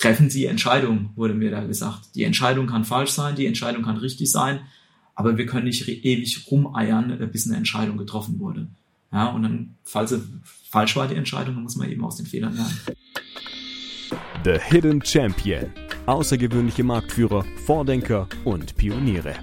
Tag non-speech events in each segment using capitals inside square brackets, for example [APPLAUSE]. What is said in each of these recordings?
treffen Sie Entscheidungen, wurde mir da gesagt. Die Entscheidung kann falsch sein, die Entscheidung kann richtig sein, aber wir können nicht ewig rumeiern, äh, bis eine Entscheidung getroffen wurde. Ja, und dann, falls sie falsch war die Entscheidung, dann muss man eben aus den Fehlern lernen. The Hidden Champion. Außergewöhnliche Marktführer, Vordenker und Pioniere.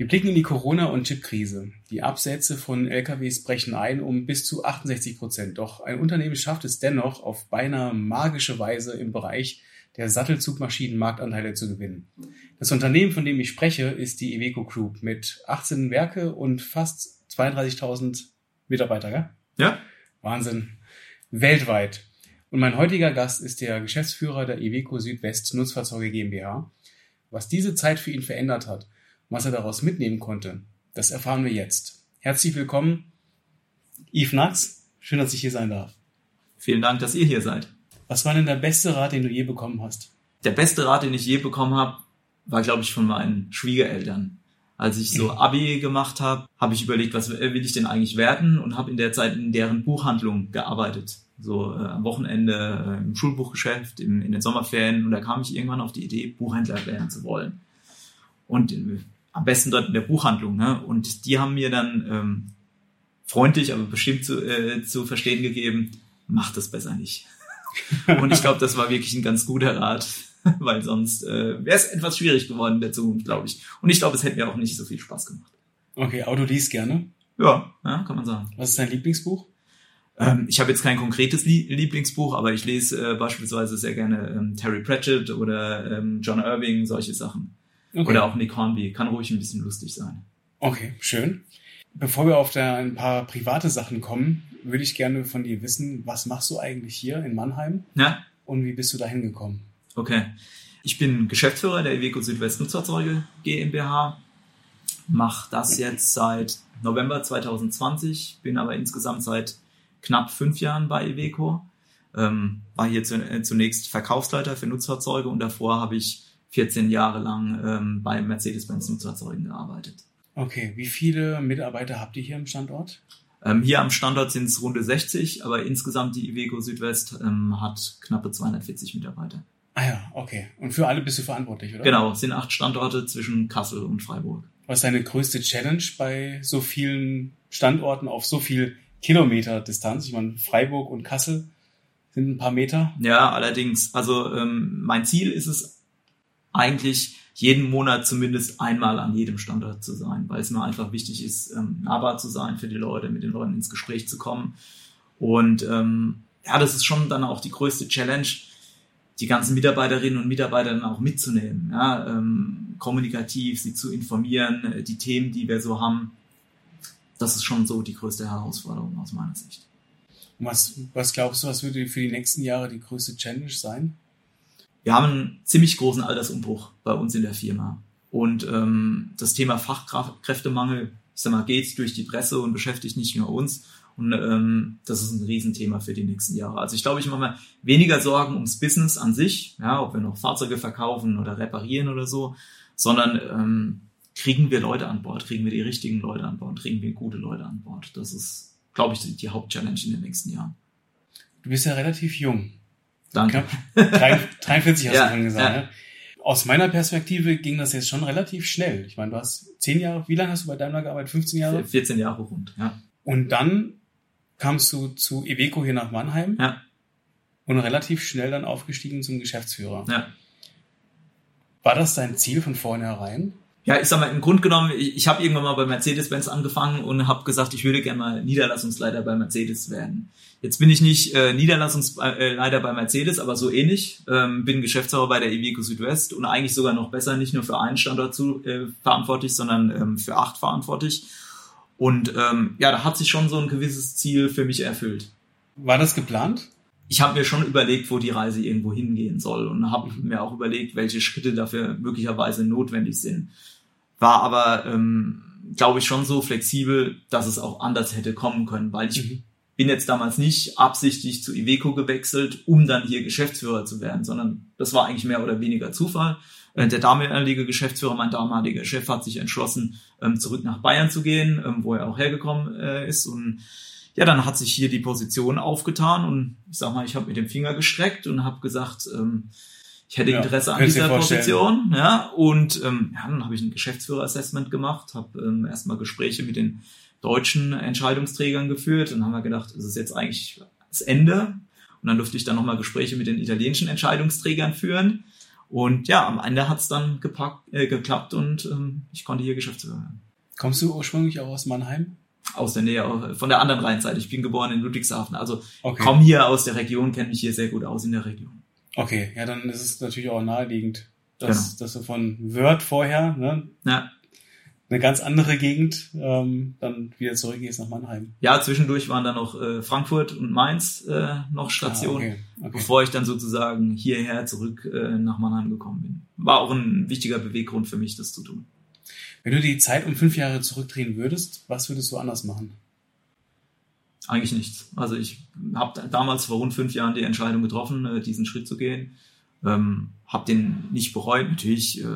Wir blicken in die Corona- und Chipkrise. Die Absätze von LKWs brechen ein um bis zu 68 Prozent. Doch ein Unternehmen schafft es dennoch auf beinahe magische Weise im Bereich der Sattelzugmaschinen Marktanteile zu gewinnen. Das Unternehmen, von dem ich spreche, ist die Iveco Group mit 18 Werke und fast 32.000 Mitarbeiter. Gell? Ja. Wahnsinn. Weltweit. Und mein heutiger Gast ist der Geschäftsführer der Iveco Südwest Nutzfahrzeuge GmbH. Was diese Zeit für ihn verändert hat was er daraus mitnehmen konnte, das erfahren wir jetzt. Herzlich willkommen, Yves Nax. Schön, dass ich hier sein darf. Vielen Dank, dass ihr hier seid. Was war denn der beste Rat, den du je bekommen hast? Der beste Rat, den ich je bekommen habe, war, glaube ich, von meinen Schwiegereltern. Als ich so [LAUGHS] Abi gemacht habe, habe ich überlegt, was will ich denn eigentlich werden und habe in der Zeit in deren Buchhandlung gearbeitet so äh, am Wochenende äh, im Schulbuchgeschäft, im, in den Sommerferien und da kam ich irgendwann auf die Idee, Buchhändler werden zu wollen. Und äh, am besten dort in der Buchhandlung. Ne? Und die haben mir dann ähm, freundlich, aber bestimmt zu, äh, zu verstehen gegeben, mach das besser nicht. [LAUGHS] und ich glaube, das war wirklich ein ganz guter Rat, [LAUGHS] weil sonst äh, wäre es etwas schwierig geworden in der Zukunft, glaube ich. Und ich glaube, es hätte mir auch nicht so viel Spaß gemacht. Okay, du liest gerne? Ja, ja, kann man sagen. Was ist dein Lieblingsbuch? Ähm, ich habe jetzt kein konkretes Lieblingsbuch, aber ich lese äh, beispielsweise sehr gerne ähm, Terry Pratchett oder ähm, John Irving, solche Sachen. Okay. Oder auch Nick Hornby. Kann ruhig ein bisschen lustig sein. Okay, schön. Bevor wir auf der, ein paar private Sachen kommen, würde ich gerne von dir wissen, was machst du eigentlich hier in Mannheim? Ja. Und wie bist du da hingekommen? Okay. Ich bin Geschäftsführer der Iveco Südwest Nutzerzeuge GmbH. Mache das jetzt seit November 2020, bin aber insgesamt seit knapp fünf Jahren bei Iveco. Ähm, war hier äh, zunächst Verkaufsleiter für Nutzfahrzeuge und davor habe ich 14 Jahre lang ähm, bei Mercedes-Benz Nutzfahrzeugen gearbeitet. Okay, wie viele Mitarbeiter habt ihr hier im Standort? Ähm, hier am Standort sind es runde 60, aber insgesamt die Iveco Südwest ähm, hat knappe 240 Mitarbeiter. Ah ja, okay. Und für alle bist du verantwortlich, oder? Genau, es sind acht Standorte zwischen Kassel und Freiburg. Was ist deine größte Challenge bei so vielen Standorten auf so viel Kilometer Distanz. Ich meine, Freiburg und Kassel sind ein paar Meter. Ja, allerdings. Also ähm, mein Ziel ist es eigentlich, jeden Monat zumindest einmal an jedem Standort zu sein, weil es mir einfach wichtig ist, ähm, nahbar zu sein für die Leute, mit den Leuten ins Gespräch zu kommen. Und ähm, ja, das ist schon dann auch die größte Challenge, die ganzen Mitarbeiterinnen und Mitarbeiter dann auch mitzunehmen, ja, ähm, kommunikativ sie zu informieren, äh, die Themen, die wir so haben, das ist schon so die größte Herausforderung aus meiner Sicht. Was, was glaubst du, was würde für die nächsten Jahre die größte Challenge sein? Wir haben einen ziemlich großen Altersumbruch bei uns in der Firma. Und ähm, das Thema Fachkräftemangel, ich sag mal, geht durch die Presse und beschäftigt nicht nur uns. Und ähm, das ist ein Riesenthema für die nächsten Jahre. Also ich glaube, ich mache mir weniger Sorgen ums Business an sich, ja, ob wir noch Fahrzeuge verkaufen oder reparieren oder so, sondern ähm, kriegen wir Leute an Bord, kriegen wir die richtigen Leute an Bord, kriegen wir gute Leute an Bord. Das ist, glaube ich, die Hauptchallenge in den nächsten Jahren. Du bist ja relativ jung. Danke. Knapp 43 hast ja, du schon gesagt. ja. Ne? Aus meiner Perspektive ging das jetzt schon relativ schnell. Ich meine, du hast zehn Jahre, wie lange hast du bei Daimler gearbeitet? 15 Jahre? 14 Jahre rund, ja. Und dann kamst du zu Iveco hier nach Mannheim Ja, und relativ schnell dann aufgestiegen zum Geschäftsführer. ja. War das dein Ziel von vornherein? Ja, ich sag mal, im Grunde genommen, ich, ich habe irgendwann mal bei Mercedes-Benz angefangen und habe gesagt, ich würde gerne mal Niederlassungsleiter bei Mercedes werden. Jetzt bin ich nicht äh, Niederlassungsleiter bei Mercedes, aber so ähnlich. Ähm, bin Geschäftsführer bei der Iveco Südwest und eigentlich sogar noch besser, nicht nur für einen Standort zu, äh, verantwortlich, sondern ähm, für acht verantwortlich. Und ähm, ja, da hat sich schon so ein gewisses Ziel für mich erfüllt. War das geplant? ich habe mir schon überlegt, wo die Reise irgendwo hingehen soll und habe mir auch überlegt, welche Schritte dafür möglicherweise notwendig sind. War aber, ähm, glaube ich, schon so flexibel, dass es auch anders hätte kommen können, weil ich Mhm. bin jetzt damals nicht absichtlich zu Iveco gewechselt, um dann hier Geschäftsführer zu werden, sondern das war eigentlich mehr oder weniger Zufall. Äh, Der damalige Geschäftsführer, mein damaliger Chef, hat sich entschlossen, ähm, zurück nach Bayern zu gehen, ähm, wo er auch hergekommen äh, ist und ja, dann hat sich hier die Position aufgetan und ich sag mal, ich habe mit dem Finger gestreckt und habe gesagt, ähm, ich hätte Ja, Interesse an dieser. Position, ja, und ähm, ja, dann habe ich ein Geschäftsführer-Assessment gemacht, habe ähm, erstmal Gespräche mit den deutschen Entscheidungsträgern geführt und haben wir gedacht, es ist jetzt eigentlich das Ende. Und dann durfte ich dann nochmal Gespräche mit den italienischen Entscheidungsträgern führen. Und ja, am Ende hat's dann gepackt, äh, geklappt und ähm, ich konnte hier Geschäftsführer werden. Kommst du ursprünglich auch aus Mannheim? Aus der Nähe, auch von der anderen Rheinseite. Ich bin geboren in Ludwigshafen. Also Okay. komme hier aus der Region, kenne mich hier sehr gut aus in der Region. Okay, ja, dann ist es natürlich auch naheliegend, Genau. dass, dass du von Wörth vorher, ne, Ja, eine ganz andere Gegend, ähm, dann wieder zurückgehst nach Mannheim. ja zwischendurch waren dann noch äh, Frankfurt und Mainz äh, noch Stationen, Ah, okay, okay. bevor ich dann sozusagen hierher zurück äh, nach Mannheim gekommen bin. War auch ein wichtiger Beweggrund für mich, das zu tun. Wenn du die Zeit um fünf Jahre zurückdrehen würdest, was würdest du anders machen? Eigentlich nichts. Also ich habe damals vor rund fünf Jahren die Entscheidung getroffen, äh, diesen Schritt zu gehen. Ähm, habe den nicht bereut. Natürlich äh,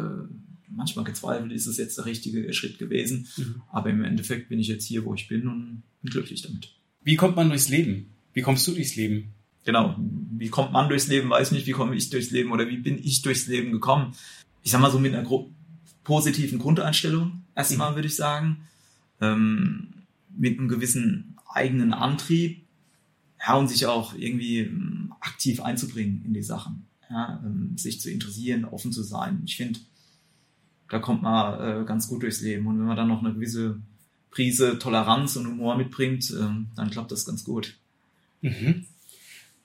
manchmal gezweifelt, ist es jetzt der richtige Schritt gewesen. Mhm. Aber im Endeffekt bin ich jetzt hier, wo ich bin und bin glücklich damit. Wie kommt man durchs Leben? Wie kommst du durchs Leben? Genau. Wie kommt man durchs Leben, weiß nicht. Wie komme ich durchs Leben oder wie bin ich durchs Leben gekommen? Ich sag mal so mit einer positiven Grundeinstellung. Erstmal würde ich sagen. Ähm, mit einem gewissen eigenen Antrieb. Ja, und sich auch irgendwie ähm, aktiv einzubringen in die Sachen. Ja, ähm, sich zu interessieren, offen zu sein. Ich finde, da kommt man äh, ganz gut durchs Leben. Und wenn man dann noch eine gewisse Prise Toleranz und Humor mitbringt, ähm, dann klappt das ganz gut. Mhm.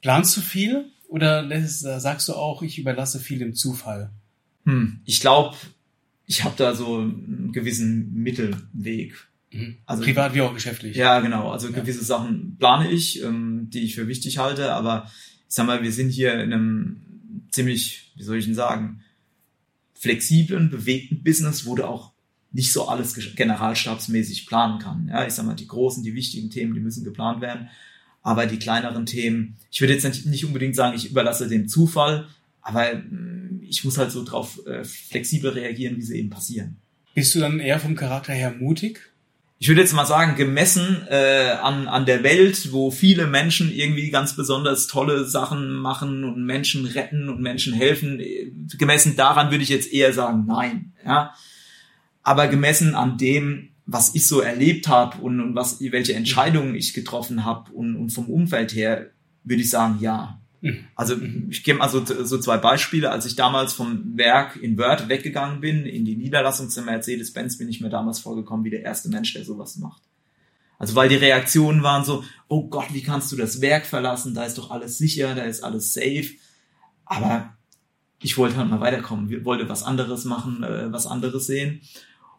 Planst du viel oder lässt, sagst du auch, ich überlasse viel dem Zufall? Hm, ich glaube, ich habe da so einen gewissen Mittelweg. Mhm. Also- Privat wie auch geschäftlich. Ja, genau. Also Ja. gewisse Sachen plane ich, ähm, die ich für wichtig halte, aber ich sag mal, wir sind hier in einem ziemlich, wie soll ich denn sagen, flexiblen, bewegten Business, wo du auch nicht so alles ge- generalstabsmäßig planen kann. Ja, ich sag mal, die großen, die wichtigen Themen, die müssen geplant werden. Aber die kleineren Themen, ich würde jetzt nicht- nicht unbedingt sagen, ich überlasse dem Zufall, aber mm, ich muss halt so drauf äh, flexibel reagieren, wie sie eben passieren. Bist du dann eher vom Charakter her mutig? Ich würde jetzt mal sagen, gemessen äh, an, an der Welt, wo viele Menschen irgendwie ganz besonders tolle Sachen machen und Menschen retten und Menschen helfen, äh, gemessen daran würde ich jetzt eher sagen, nein. Ja? Aber gemessen an dem, was ich so erlebt habe und, und was, welche Entscheidungen ich getroffen habe und, und vom Umfeld her, würde ich sagen, ja. Mhm. Also ich gebe mal so, so zwei Beispiele. Als ich damals vom Werk in Wörth weggegangen bin, in die Niederlassung zu Mercedes-Benz, bin ich mir damals vorgekommen wie der erste Mensch, der sowas macht. Also weil die Reaktionen waren so, oh Gott, wie kannst du das Werk verlassen? Da ist doch alles sicher, da ist alles safe. Aber ich wollte halt mal weiterkommen, wollte was anderes machen, äh, was anderes sehen.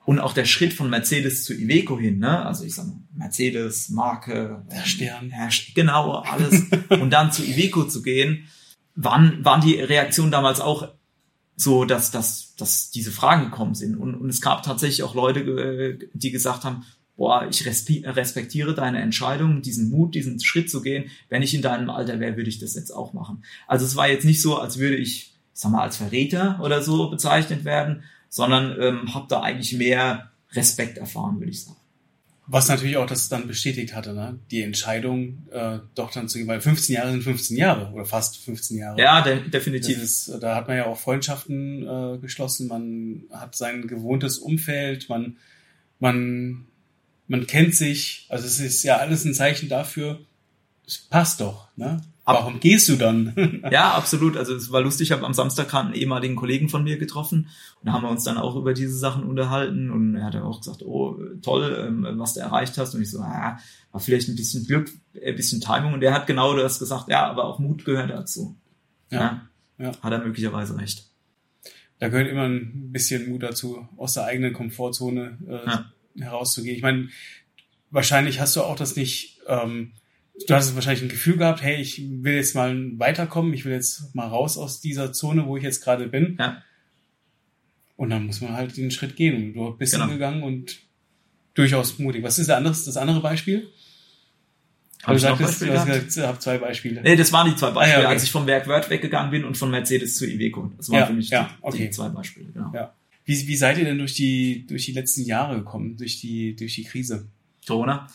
Und auch der Schritt von Mercedes zu Iveco hin, ne? Also ich sag mal, Mercedes, Marke, Der Stern. ja, genau, alles. und dann zu Iveco zu gehen, waren, waren die Reaktionen damals auch so, dass, dass, dass diese Fragen gekommen sind. Und, und es gab tatsächlich auch Leute, äh, die gesagt haben, boah, ich respe- respektiere deine Entscheidung, diesen Mut, diesen Schritt zu gehen. Wenn ich in deinem Alter wäre, würde ich das jetzt auch machen. Also es war jetzt nicht so, als würde ich, ich sag mal, als Verräter oder so bezeichnet werden, sondern ähm, habe da eigentlich mehr Respekt erfahren, würde ich sagen. Was natürlich auch das dann bestätigt hatte, ne? die Entscheidung, äh, doch dann zu gehen, weil 15 Jahre sind 15 Jahre oder fast 15 Jahre. Ja, de definitiv. ist, da hat man ja auch Freundschaften äh, geschlossen, man hat sein gewohntes Umfeld, man, man, man kennt sich, also es ist ja alles ein Zeichen dafür, es passt doch, ne? Ab- Warum gehst du dann? [LAUGHS] Ja, absolut. Also es war lustig, ich habe am Samstag gerade einen ehemaligen Kollegen von mir getroffen und da haben wir uns dann auch über diese Sachen unterhalten und er hat dann auch gesagt, oh, toll, ähm, was du erreicht hast. Und ich so, ah, war vielleicht ein bisschen Glück, ein bisschen Timing und er hat genau das gesagt, ja, aber auch Mut gehört dazu. Ja, ja. Hat er möglicherweise recht. Da gehört immer ein bisschen Mut dazu, aus der eigenen Komfortzone äh, Ja. herauszugehen. Ich meine, wahrscheinlich hast du auch das nicht, ähm, du hast wahrscheinlich ein Gefühl gehabt, hey, ich will jetzt mal weiterkommen, ich will jetzt mal raus aus dieser Zone, wo ich jetzt gerade bin. Ja. Und dann muss man halt den Schritt gehen. Du bist Genau. hingegangen und durchaus mutig. Was ist der andere, das andere Beispiel? Hab ich noch sagtest, Beispiele du gesagt, ich habe zwei Beispiele. Nee, das waren die zwei Beispiele, Ah, ja, okay. als ich vom Werk Word weggegangen bin und von Mercedes zu Iveco. Das waren Ja, für mich ja, die, okay. die zwei Beispiele. Genau. Ja. Wie, wie seid ihr denn durch die, durch die letzten Jahre gekommen, durch die, durch die Krise? Corona.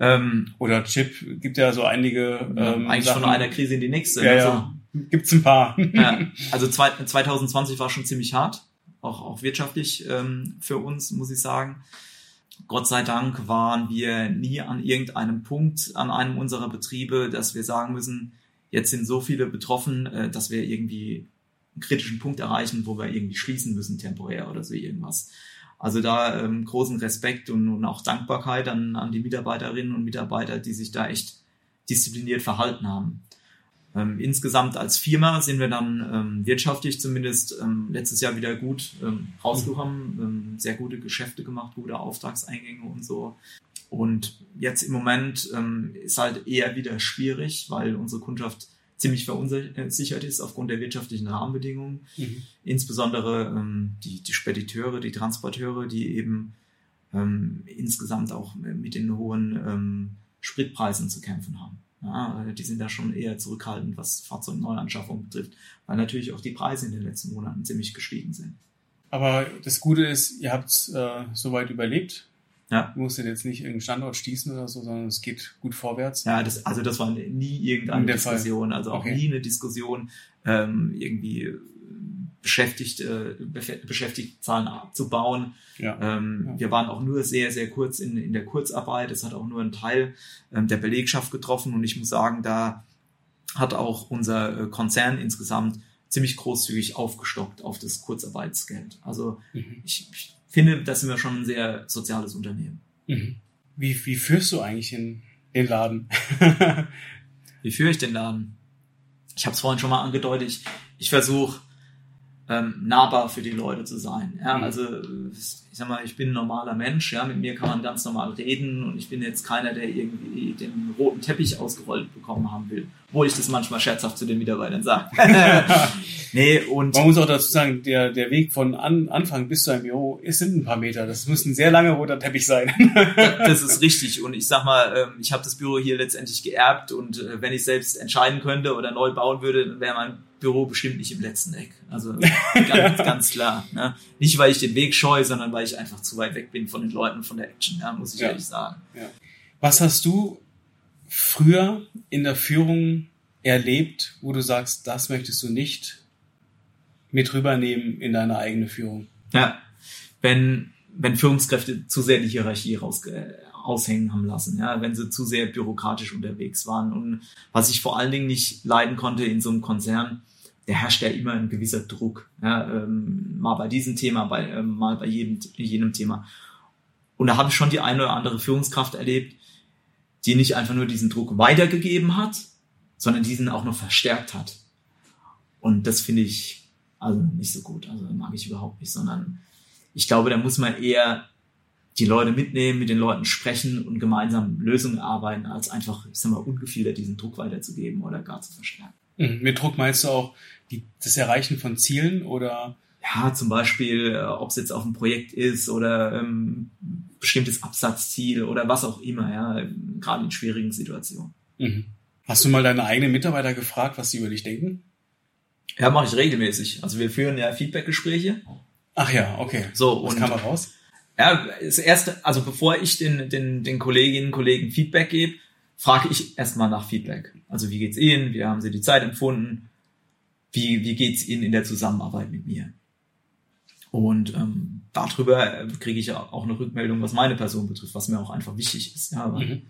Ähm, Oder Chip gibt ja so einige. Ähm, eigentlich Sachen. von einer Krise in die nächste. Ja, also, ja. Gibt's ein paar. ja, [LAUGHS] also 2020 war schon ziemlich hart, auch, auch wirtschaftlich ähm, für uns, muss ich sagen. Gott sei Dank waren wir nie an irgendeinem Punkt an einem unserer Betriebe, dass wir sagen müssen, jetzt sind so viele betroffen, äh, dass wir irgendwie einen kritischen Punkt erreichen, wo wir irgendwie schließen müssen temporär oder so irgendwas. Also da ähm, großen Respekt und, und auch Dankbarkeit an, an die Mitarbeiterinnen und Mitarbeiter, die sich da echt diszipliniert verhalten haben. Ähm, insgesamt als Firma sind wir dann ähm, wirtschaftlich zumindest ähm, letztes Jahr wieder gut ähm, rausgekommen, ähm, sehr gute Geschäfte gemacht, gute Auftragseingänge und so. Und jetzt im Moment ähm, ist halt eher wieder schwierig, weil unsere Kundschaft ziemlich verunsichert ist aufgrund der wirtschaftlichen Rahmenbedingungen. Mhm. Insbesondere ähm, die, die Spediteure, die Transporteure, die eben ähm, insgesamt auch mit den hohen ähm, Spritpreisen zu kämpfen haben. Ja, die sind da schon eher zurückhaltend, was Fahrzeugneuanschaffung betrifft, weil natürlich auch die Preise in den letzten Monaten ziemlich gestiegen sind. Aber das Gute ist, ihr habt es äh, soweit überlebt. Ja. Du musst jetzt nicht irgendeinen Standort stießen oder so, sondern es geht gut vorwärts. Ja, das, also das war nie irgendeine Diskussion, Fall. also auch okay. nie eine Diskussion, ähm, irgendwie Beschäftigte, Beschäftigtenzahlen abzubauen. Ja. Ähm, ja. Wir waren auch nur sehr, sehr kurz in, in der Kurzarbeit. Es hat auch nur einen Teil ähm, der Belegschaft getroffen und ich muss sagen, da hat auch unser äh, Konzern insgesamt ziemlich großzügig aufgestockt auf das Kurzarbeitsgeld. Also mhm. ich, ich, finde, das sind wir schon ein sehr soziales Unternehmen. Mhm. Wie, wie führst du eigentlich den, den Laden? [LAUGHS] wie führe ich den Laden? Ich habe es vorhin schon mal angedeutet. Ich, ich versuche ähm, nahbar für die Leute zu sein. Ja, mhm. also ich sag mal, ich bin ein normaler Mensch, ja, mit mir kann man ganz normal reden und ich bin jetzt keiner, der irgendwie den roten Teppich ausgerollt bekommen haben will, wo ich das manchmal scherzhaft zu den Mitarbeitern sage. [LAUGHS] nee, und man muss auch dazu sagen, der, der Weg von an, Anfang bis zu einem Büro ist sind ein paar Meter. Das muss ein sehr langer roter Teppich sein. [LAUGHS] das ist richtig und ich sag mal, ähm, ich habe das Büro hier letztendlich geerbt und äh, wenn ich selbst entscheiden könnte oder neu bauen würde, dann wäre mein Büro bestimmt nicht im letzten Eck. Also ganz, ganz klar. Ne? Nicht, weil ich den Weg scheue, sondern weil ich einfach zu weit weg bin von den Leuten, von der Action, ja, muss ich ja. ehrlich sagen. Ja. Was hast du früher in der Führung erlebt, wo du sagst, das möchtest du nicht mit rübernehmen in deine eigene Führung? Ja, wenn, wenn Führungskräfte zu sehr die Hierarchie raus, äh, aushängen haben lassen, ja, wenn sie zu sehr bürokratisch unterwegs waren. Und was ich vor allen Dingen nicht leiden konnte in so einem Konzern, der herrscht ja immer ein gewisser Druck. Ja, ähm, mal bei diesem Thema, bei, ähm, mal bei jedem, jenem Thema. Und da habe ich schon die eine oder andere Führungskraft erlebt, die nicht einfach nur diesen Druck weitergegeben hat, sondern diesen auch noch verstärkt hat. Und das finde ich also nicht so gut. Also mag ich überhaupt nicht, sondern ich glaube, da muss man eher die Leute mitnehmen, mit den Leuten sprechen und gemeinsam Lösungen arbeiten, als einfach, ich sag mal, ungefiltert diesen Druck weiterzugeben oder gar zu verstärken. Mhm. Mit Druck meinst du auch die, das Erreichen von Zielen oder? Ja, zum Beispiel, äh, ob es jetzt auf ein Projekt ist oder ähm, bestimmtes Absatzziel oder was auch immer, ja, gerade in schwierigen Situationen. Mhm. Hast du mal deine eigenen Mitarbeiter gefragt, was sie über dich denken? Ja, mache ich regelmäßig. Also wir führen ja Feedbackgespräche. Ach ja, okay. So, was und kam da raus? Ja, das erste, also bevor ich den, den, den Kolleginnen und Kollegen Feedback gebe, frage ich erstmal nach Feedback. Also wie geht's Ihnen? Wie haben Sie die Zeit empfunden? Wie, wie geht's Ihnen in der Zusammenarbeit mit mir? Und ähm, darüber kriege ich auch eine Rückmeldung, was meine Person betrifft, was mir auch einfach wichtig ist. Ja, weil mhm.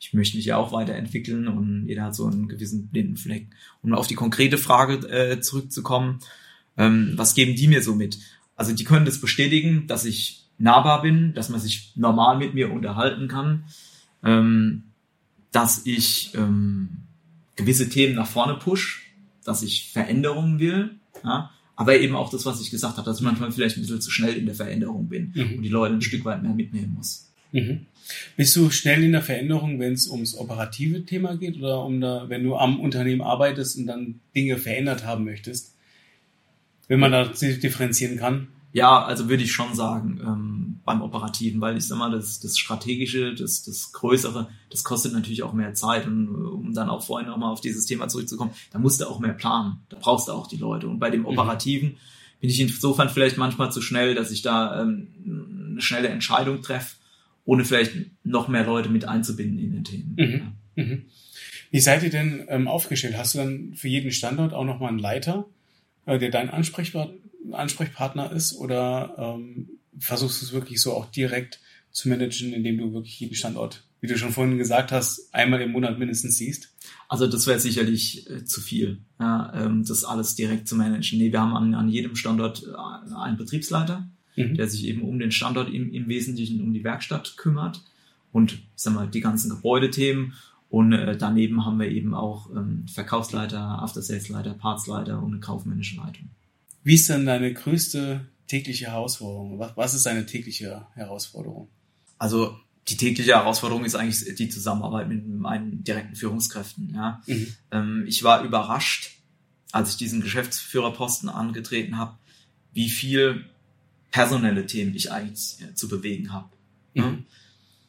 ich möchte mich ja auch weiterentwickeln und jeder hat so einen gewissen blinden Fleck. Um auf die konkrete Frage äh, zurückzukommen, ähm, was geben die mir so mit? Also die können das bestätigen, dass ich nahbar bin, dass man sich normal mit mir unterhalten kann, ähm, dass ich ähm, gewisse Themen nach vorne push, dass ich Veränderungen will, ja, aber eben auch das, was ich gesagt habe, dass ich manchmal vielleicht ein bisschen zu schnell in der Veränderung bin mhm. und die Leute ein Stück weit mehr mitnehmen muss. Mhm. Bist du schnell in der Veränderung, wenn es ums operative Thema geht oder um da, wenn du am Unternehmen arbeitest und dann Dinge verändert haben möchtest? Wenn man da differenzieren kann? Ja, also würde ich schon sagen, ähm, beim Operativen, weil ich sag mal, das, das Strategische, das, das Größere, das kostet natürlich auch mehr Zeit und um dann auch vorhin nochmal auf dieses Thema zurückzukommen, da musst du auch mehr planen, da brauchst du auch die Leute. Und bei dem mhm. Operativen mhm. bin ich insofern vielleicht manchmal zu schnell, dass ich da ähm, eine schnelle Entscheidung treffe ohne vielleicht noch mehr Leute mit einzubinden in den Themen. Mhm. Mhm. Wie seid ihr denn ähm, aufgestellt? Hast du dann für jeden Standort auch nochmal einen Leiter, äh, der dein Ansprechpartner, Ansprechpartner ist? Oder ähm, versuchst du es wirklich so auch direkt zu managen, indem du wirklich jeden Standort, wie du schon vorhin gesagt hast, einmal im Monat mindestens siehst? Also das wäre sicherlich äh, zu viel, ja, ähm, das alles direkt zu managen. Nee, wir haben an, an jedem Standort äh, einen Betriebsleiter, mhm. der sich eben um den Standort im, im Wesentlichen um die Werkstatt kümmert und sag mal, die ganzen Gebäudethemen. Und äh, daneben haben wir eben auch ähm, Verkaufsleiter, After-Sales-Leiter, Partsleiter und eine kaufmännische Leitung. Wie ist denn deine größte tägliche Herausforderung? Was, was ist deine tägliche Herausforderung? Also die tägliche Herausforderung ist eigentlich die Zusammenarbeit mit meinen direkten Führungskräften. Ja. Mhm. Ähm, ich war überrascht, als ich diesen Geschäftsführerposten angetreten habe, wie viel personelle Themen ich eigentlich äh, zu bewegen habe. Mhm. Ja.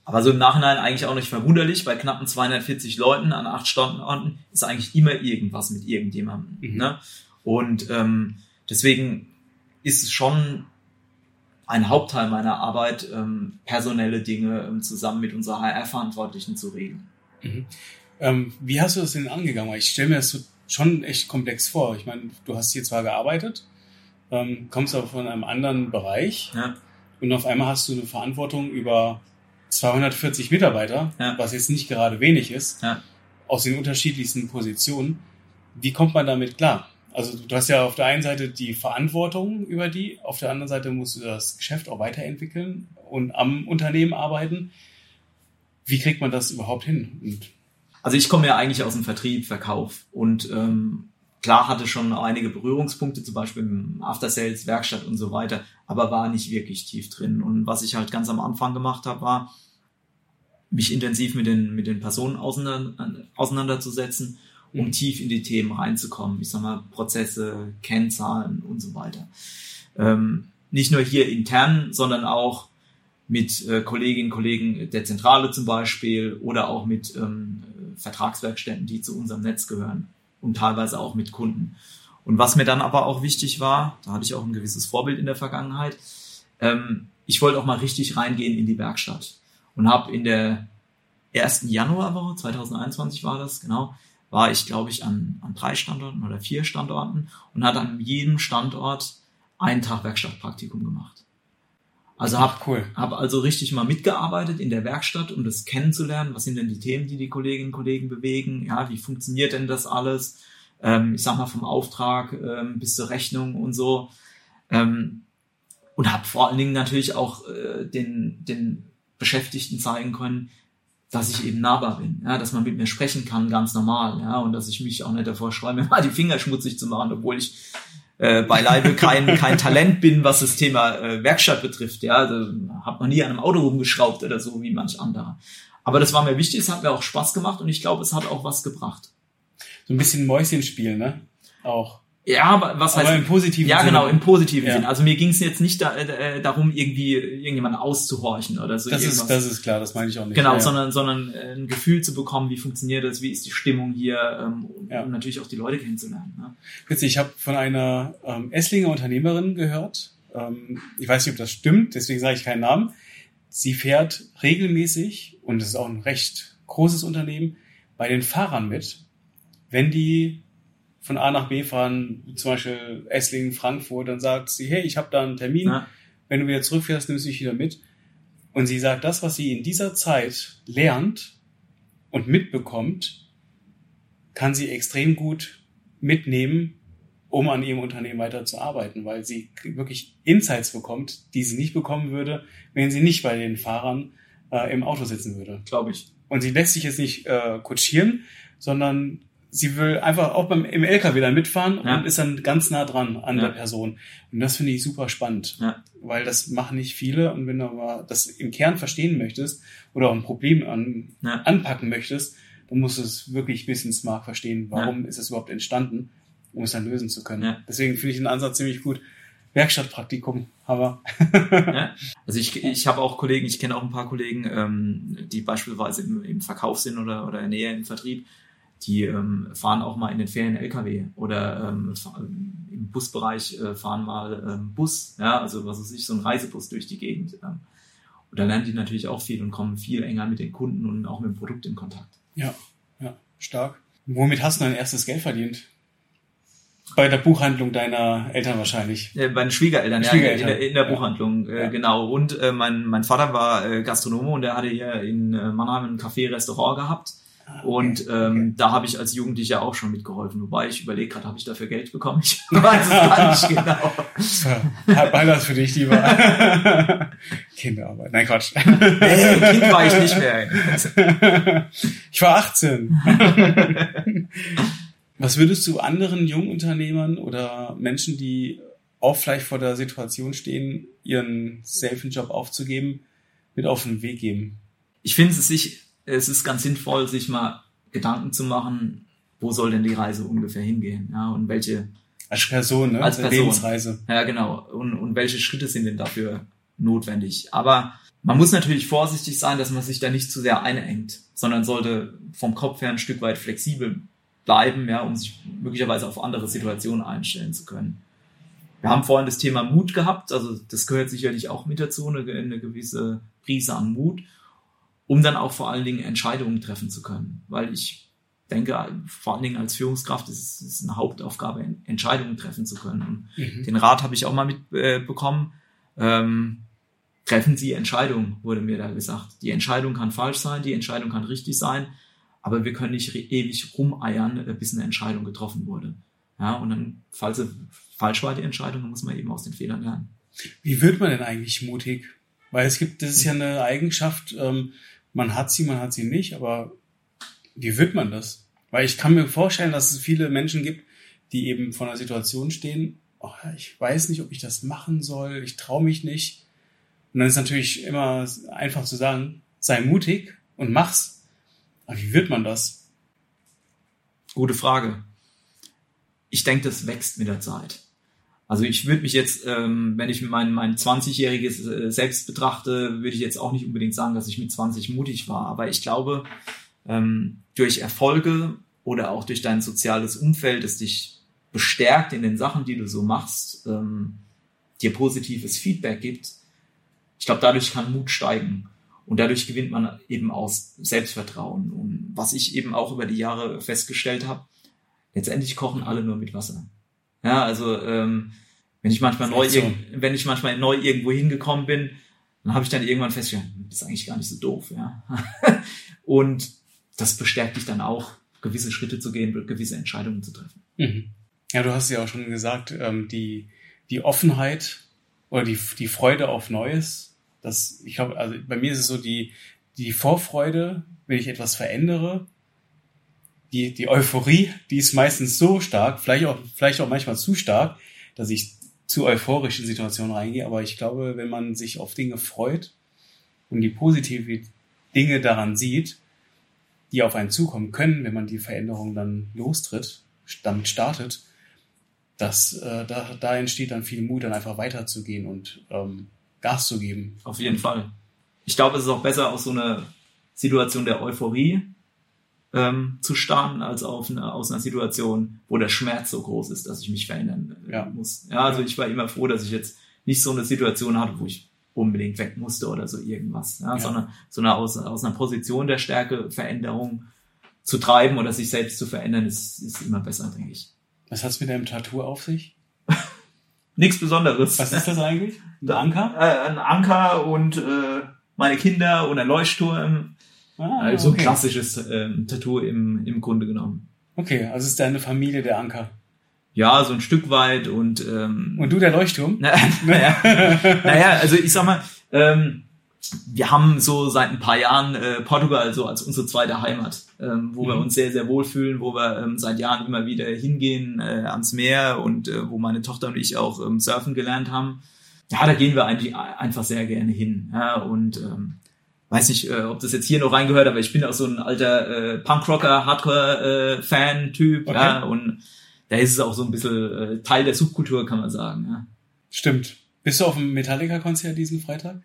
Aber so im Nachhinein eigentlich auch nicht verwunderlich, bei knappen 240 Leuten an acht Standorten ist eigentlich immer irgendwas mit irgendjemandem. Mhm. Ne? Und ähm, deswegen ist es schon ein Hauptteil meiner Arbeit, ähm, personelle Dinge ähm, zusammen mit unserer HR-Verantwortlichen zu regeln. Mhm. Ähm, wie hast du das denn angegangen? Ich stelle mir das so schon echt komplex vor. Ich meine, du hast hier zwar gearbeitet, ähm, kommst aber von einem anderen Bereich ja. und auf einmal hast du eine Verantwortung über 240 Mitarbeiter, ja. was jetzt nicht gerade wenig ist, ja. aus den unterschiedlichsten Positionen. Wie kommt man damit klar? Also du hast ja auf der einen Seite die Verantwortung über die, auf der anderen Seite musst du das Geschäft auch weiterentwickeln und am Unternehmen arbeiten. Wie kriegt man das überhaupt hin? Und also ich komme ja eigentlich aus dem Vertrieb, Verkauf und ähm, klar hatte schon einige Berührungspunkte, zum Beispiel im After Sales, Werkstatt und so weiter, aber war nicht wirklich tief drin. Und was ich halt ganz am Anfang gemacht habe, war, mich intensiv mit den, mit den Personen auseinander, auseinanderzusetzen um mhm. tief in die Themen reinzukommen. Ich sag mal, Prozesse, Kennzahlen und so weiter. Ähm, nicht nur hier intern, sondern auch mit äh, Kolleginnen und Kollegen der Zentrale zum Beispiel oder auch mit ähm, Vertragswerkstätten, die zu unserem Netz gehören und teilweise auch mit Kunden. Und was mir dann aber auch wichtig war, da hatte ich auch ein gewisses Vorbild in der Vergangenheit, ähm, ich wollte auch mal richtig reingehen in die Werkstatt und habe in der ersten Januarwoche, 2021 war das, genau, war ich, glaube ich, an, an drei Standorten oder vier Standorten und hatte an jedem Standort einen Tag Werkstattpraktikum gemacht. Also habe cool. hab also richtig mal mitgearbeitet in der Werkstatt, um das kennenzulernen. Was sind denn die Themen, die die Kolleginnen und Kollegen bewegen? Ja, wie funktioniert denn das alles? Ähm, ich sag mal vom Auftrag ähm, bis zur Rechnung und so. Ähm, und habe vor allen Dingen natürlich auch äh, den, den Beschäftigten zeigen können, dass ich eben nahbar bin, ja, dass man mit mir sprechen kann, ganz normal, ja, und dass ich mich auch nicht davor schreibe, [LAUGHS] mir mal die Finger schmutzig zu machen, obwohl ich äh, beileibe kein, [LAUGHS] kein Talent bin, was das Thema äh, Werkstatt betrifft, ja, also habe noch nie an einem Auto rumgeschraubt oder so wie manch anderer. Aber das war mir wichtig, es hat mir auch Spaß gemacht und ich glaube, es hat auch was gebracht. So ein bisschen Mäuschenspiel, ne? Auch. Ja, aber was aber heißt im positiven Ja, Sinne. genau, im positiven ja. Sinn. Also mir ging es jetzt nicht da, äh, darum, irgendwie irgendjemanden auszuhorchen oder so. Das irgendwas. ist, das ist klar, das meine ich auch nicht. Genau, ja, sondern, sondern äh, ein Gefühl zu bekommen, wie funktioniert das, wie ist die Stimmung hier, ähm, ja. um natürlich auch die Leute kennenzulernen. Ne? Witzig, ich habe von einer ähm, Esslinger Unternehmerin gehört. Ähm, ich weiß nicht, ob das stimmt, deswegen sage ich keinen Namen. Sie fährt regelmäßig, und das ist auch ein recht großes Unternehmen, bei den Fahrern mit, wenn die von A nach B fahren, zum Beispiel Esslingen, Frankfurt, dann sagt sie, hey, ich habe da einen Termin, ja. wenn du wieder zurückfährst, nimmst du dich wieder mit. Und sie sagt, das, was sie in dieser Zeit lernt und mitbekommt, kann sie extrem gut mitnehmen, um an ihrem Unternehmen weiterzuarbeiten, weil sie wirklich Insights bekommt, die sie nicht bekommen würde, wenn sie nicht bei den Fahrern äh, im Auto sitzen würde. Glaube ich. Und sie lässt sich jetzt nicht äh, kutschieren, sondern sie will einfach auch beim, im LKW dann mitfahren ja. und ist dann ganz nah dran an ja. der Person. Und das finde ich super spannend, ja. weil das machen nicht viele. Und wenn du aber das im Kern verstehen möchtest oder auch ein Problem an, anpacken möchtest, dann musst du es wirklich bis ins Mark verstehen. Warum ist es überhaupt entstanden, um es dann lösen zu können. Deswegen finde ich den Ansatz ziemlich gut. Werkstattpraktikum, aber. ja, [LAUGHS] also ich, ich habe auch Kollegen, ich kenne auch ein paar Kollegen, ähm, die beispielsweise im, im Verkauf sind oder, oder näher im Vertrieb die ähm, fahren auch mal in den Ferien LKW oder ähm, im Busbereich äh, fahren mal ähm, Bus, ja, also was weiß ich, so ein Reisebus durch die Gegend. Ähm. Und da lernen die natürlich auch viel und kommen viel enger mit den Kunden und auch mit dem Produkt in Kontakt. Ja, ja, stark. Womit hast du dein erstes Geld verdient? Bei der Buchhandlung deiner Eltern wahrscheinlich. Bei den Schwiegereltern, Schwiegereltern. ja, in der, in der Ja. Buchhandlung, äh, Ja. genau. Und äh, mein, mein Vater war äh, Gastronome und der hatte hier in äh, Mannheim ein Café-Restaurant gehabt. Und ähm, da habe ich als Jugendlicher auch schon mitgeholfen. Wobei ich überlege gerade, habe ich dafür Geld bekommen? [LAUGHS] Ich weiß es gar nicht genau. So, Herr Beilas für dich, lieber. [LAUGHS] Kinderarbeit. Nein, Quatsch. Nee, Kind war ich nicht mehr. Ich war 18. Was würdest du anderen Jungunternehmern oder Menschen, die auch vielleicht vor der Situation stehen, ihren safen Job aufzugeben, mit auf den Weg geben? Ich finde es sich, es ist ganz sinnvoll, sich mal Gedanken zu machen, wo soll denn die Reise ungefähr hingehen? Ja, und welche, Als Person, ne? Als Person. Lebensreise. Ja, genau. Und, und welche Schritte sind denn dafür notwendig? Aber man muss natürlich vorsichtig sein, dass man sich da nicht zu sehr einengt, sondern sollte vom Kopf her ein Stück weit flexibel bleiben, ja, um sich möglicherweise auf andere Situationen einstellen zu können. Wir haben vorhin das Thema Mut gehabt, also das gehört sicherlich auch mit dazu, eine, eine gewisse Prise an Mut, um dann auch vor allen Dingen Entscheidungen treffen zu können. Weil ich denke, vor allen Dingen als Führungskraft ist es eine Hauptaufgabe, Entscheidungen treffen zu können. Und Mhm. den Rat habe ich auch mal mitbekommen. Äh, ähm, treffen Sie Entscheidungen, wurde mir da gesagt. Die Entscheidung kann falsch sein, die Entscheidung kann richtig sein, aber wir können nicht ewig rumeiern, äh, bis eine Entscheidung getroffen wurde. Ja, und dann, falls sie falsch war, die Entscheidung, dann muss man eben aus den Fehlern lernen. Wie wird man denn eigentlich mutig? Weil es gibt, das ist ja eine Eigenschaft, ähm, man hat sie, man hat sie nicht, aber wie wird man das? Weil ich kann mir vorstellen, dass es viele Menschen gibt, die eben vor einer Situation stehen, oh, ich weiß nicht, ob ich das machen soll, ich traue mich nicht. Und dann ist natürlich immer einfach zu sagen, sei mutig und mach's. Aber wie wird man das? Gute Frage. Ich denke, das wächst mit der Zeit. Also ich würde mich jetzt, ähm, wenn ich mein, mein 20-jähriges äh, Selbst betrachte, würde ich jetzt auch nicht unbedingt sagen, dass ich mit 20 mutig war. Aber ich glaube, ähm, durch Erfolge oder auch durch dein soziales Umfeld, das dich bestärkt in den Sachen, die du so machst, ähm, dir positives Feedback gibt, ich glaube, dadurch kann Mut steigen. Und dadurch gewinnt man eben aus Selbstvertrauen. Und was ich eben auch über die Jahre festgestellt habe, letztendlich kochen alle nur mit Wasser. Ja, also ähm, wenn ich manchmal neu, so. wenn ich manchmal neu irgendwo hingekommen bin, dann habe ich dann irgendwann festgestellt, das ist eigentlich gar nicht so doof, ja. [LAUGHS] Und das bestärkt dich dann auch, gewisse Schritte zu gehen, gewisse Entscheidungen zu treffen. Mhm. Ja, du hast ja auch schon gesagt, ähm, die, die Offenheit oder die, die Freude auf Neues, das, ich glaube, also bei mir ist es so die, die Vorfreude, wenn ich etwas verändere, die, die Euphorie, die ist meistens so stark, vielleicht auch, vielleicht auch manchmal zu stark, dass ich zu euphorisch in Situationen reingehe, aber ich glaube, wenn man sich auf Dinge freut und die positive Dinge daran sieht, die auf einen zukommen können, wenn man die Veränderung dann lostritt, damit startet, dass äh, da, da entsteht dann viel Mut, dann einfach weiterzugehen und ähm, Gas zu geben. Auf jeden Fall. Ich glaube, es ist auch besser, aus so einer Situation der Euphorie ähm, zu starten, als auf eine, aus einer Situation, wo der Schmerz so groß ist, dass ich mich verändern Ja. muss. Ja, also ich war immer froh, dass ich jetzt nicht so eine Situation hatte, wo ich unbedingt weg musste oder so irgendwas, ja, Ja. sondern so eine aus, aus einer Position der Stärke Veränderung zu treiben oder sich selbst zu verändern, ist, ist immer besser, denke ich. Was hat's mit deinem Tattoo auf sich? [LAUGHS] Nichts Besonderes. Was ist das eigentlich? Ein Anker? Äh, ein Anker und äh, meine Kinder und ein Leuchtturm. Ah, Also okay. ein klassisches ähm, Tattoo im, im Grunde genommen. Okay, also ist deine Familie der Anker. Ja, so ein Stück weit und ähm, Und du der Leuchtturm? [LAUGHS] na, naja, naja, also ich sag mal, ähm, wir haben so seit ein paar Jahren äh, Portugal so als unsere zweite Heimat, ähm, wo wir Mhm. uns sehr, sehr wohlfühlen, wo wir ähm, seit Jahren immer wieder hingehen äh, ans Meer und äh, wo meine Tochter und ich auch ähm, surfen gelernt haben. Ja, da gehen wir eigentlich einfach sehr gerne hin. Ja, und ähm, weiß nicht, äh, ob das jetzt hier noch reingehört, aber ich bin auch so ein alter äh, Punkrocker, Hardcore-Fan-Typ. Okay. Ja, und da ist es auch so ein bisschen äh, Teil der Subkultur, kann man sagen. Ja. Stimmt. Bist du auf dem Metallica-Konzert diesen Freitag?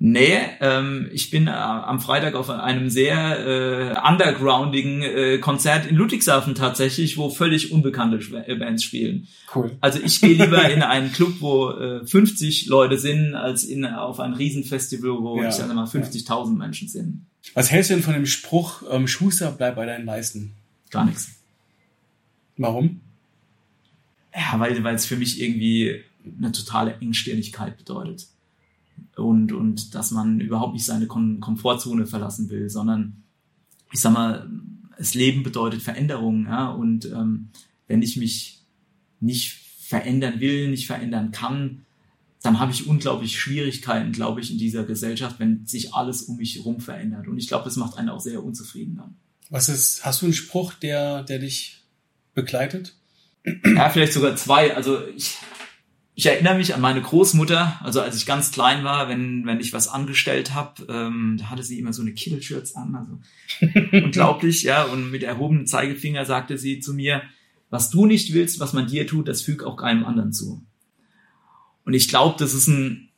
Nee, ähm, ich bin äh, am Freitag auf einem sehr äh, undergroundigen äh, Konzert in Ludwigshafen tatsächlich, wo völlig unbekannte äh, Bands spielen. Cool. Also ich gehe lieber [LAUGHS] in einen Club, wo äh, 50 Leute sind, als in auf ein Riesenfestival, wo Ja, ich sage mal 50.000 Menschen sind. Was hältst du denn von dem Spruch, ähm, Schuster, bleib bei deinen Leisten? Gar nichts. Warum? Ja, weil weil es für mich irgendwie eine totale Engstirnigkeit bedeutet. Und, und dass man überhaupt nicht seine Kom Komfortzone verlassen will, sondern ich sag mal, das Leben bedeutet Veränderung, ja, und ähm, wenn ich mich nicht verändern will, nicht verändern kann, dann habe ich unglaublich Schwierigkeiten, glaube ich, in dieser Gesellschaft, wenn sich alles um mich herum verändert. Und ich glaube, das macht einen auch sehr unzufrieden dann. Was ist, hast du einen Spruch, der, der dich begleitet? Ja, vielleicht sogar zwei. Also ich, ich erinnere mich an meine Großmutter, also als ich ganz klein war, wenn, wenn ich was angestellt habe, ähm, da hatte sie immer so eine Kittelschürze an, also [LAUGHS] unglaublich, ja, und mit erhobenem Zeigefinger sagte sie zu mir, was du nicht willst, was man dir tut, das füg auch keinem anderen zu. Und ich glaube, das ist ein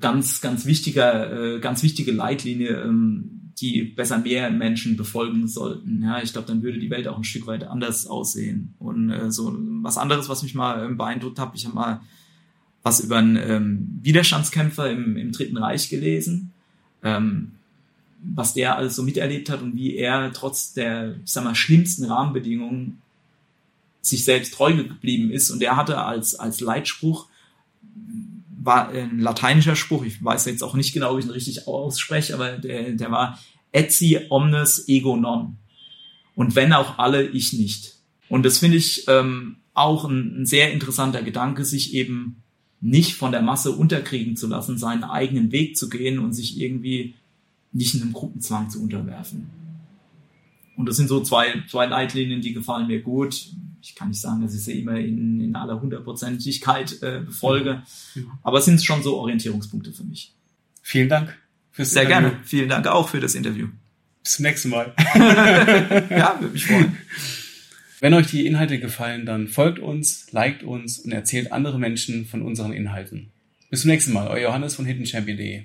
ganz, ganz wichtiger, äh, ganz wichtige Leitlinie, ähm, die besser mehr Menschen befolgen sollten. Ja, ich glaube, dann würde die Welt auch ein Stück weit anders aussehen. Und äh, so was anderes, was mich mal ähm, beeindruckt hat, ich habe mal was über einen ähm, Widerstandskämpfer im, im Dritten Reich gelesen, ähm, was der alles so miterlebt hat und wie er trotz der, ich sag mal, schlimmsten Rahmenbedingungen sich selbst treu geblieben ist. Und er hatte als, als Leitspruch, war ein lateinischer Spruch, ich weiß jetzt auch nicht genau, wie ich ihn richtig ausspreche, aber der, der war etsi omnes ego non. Und wenn auch alle, ich nicht. Und das finde ich ähm, auch ein, ein sehr interessanter Gedanke, sich eben nicht von der Masse unterkriegen zu lassen, seinen eigenen Weg zu gehen und sich irgendwie nicht in einem Gruppenzwang zu unterwerfen. Und das sind so zwei, zwei Leitlinien, die gefallen mir gut. Ich kann nicht sagen, dass ich sie immer in, in aller Hundertprozentigkeit äh, befolge, aber es sind schon so Orientierungspunkte für mich. Vielen Dank fürs Sehr Interview. gerne. Vielen Dank auch für das Interview. Bis zum nächsten Mal. [LAUGHS] Ja, würde mich freuen. Wenn euch die Inhalte gefallen, dann folgt uns, liked uns und erzählt andere Menschen von unseren Inhalten. Bis zum nächsten Mal, euer Johannes von hiddenchampion.de.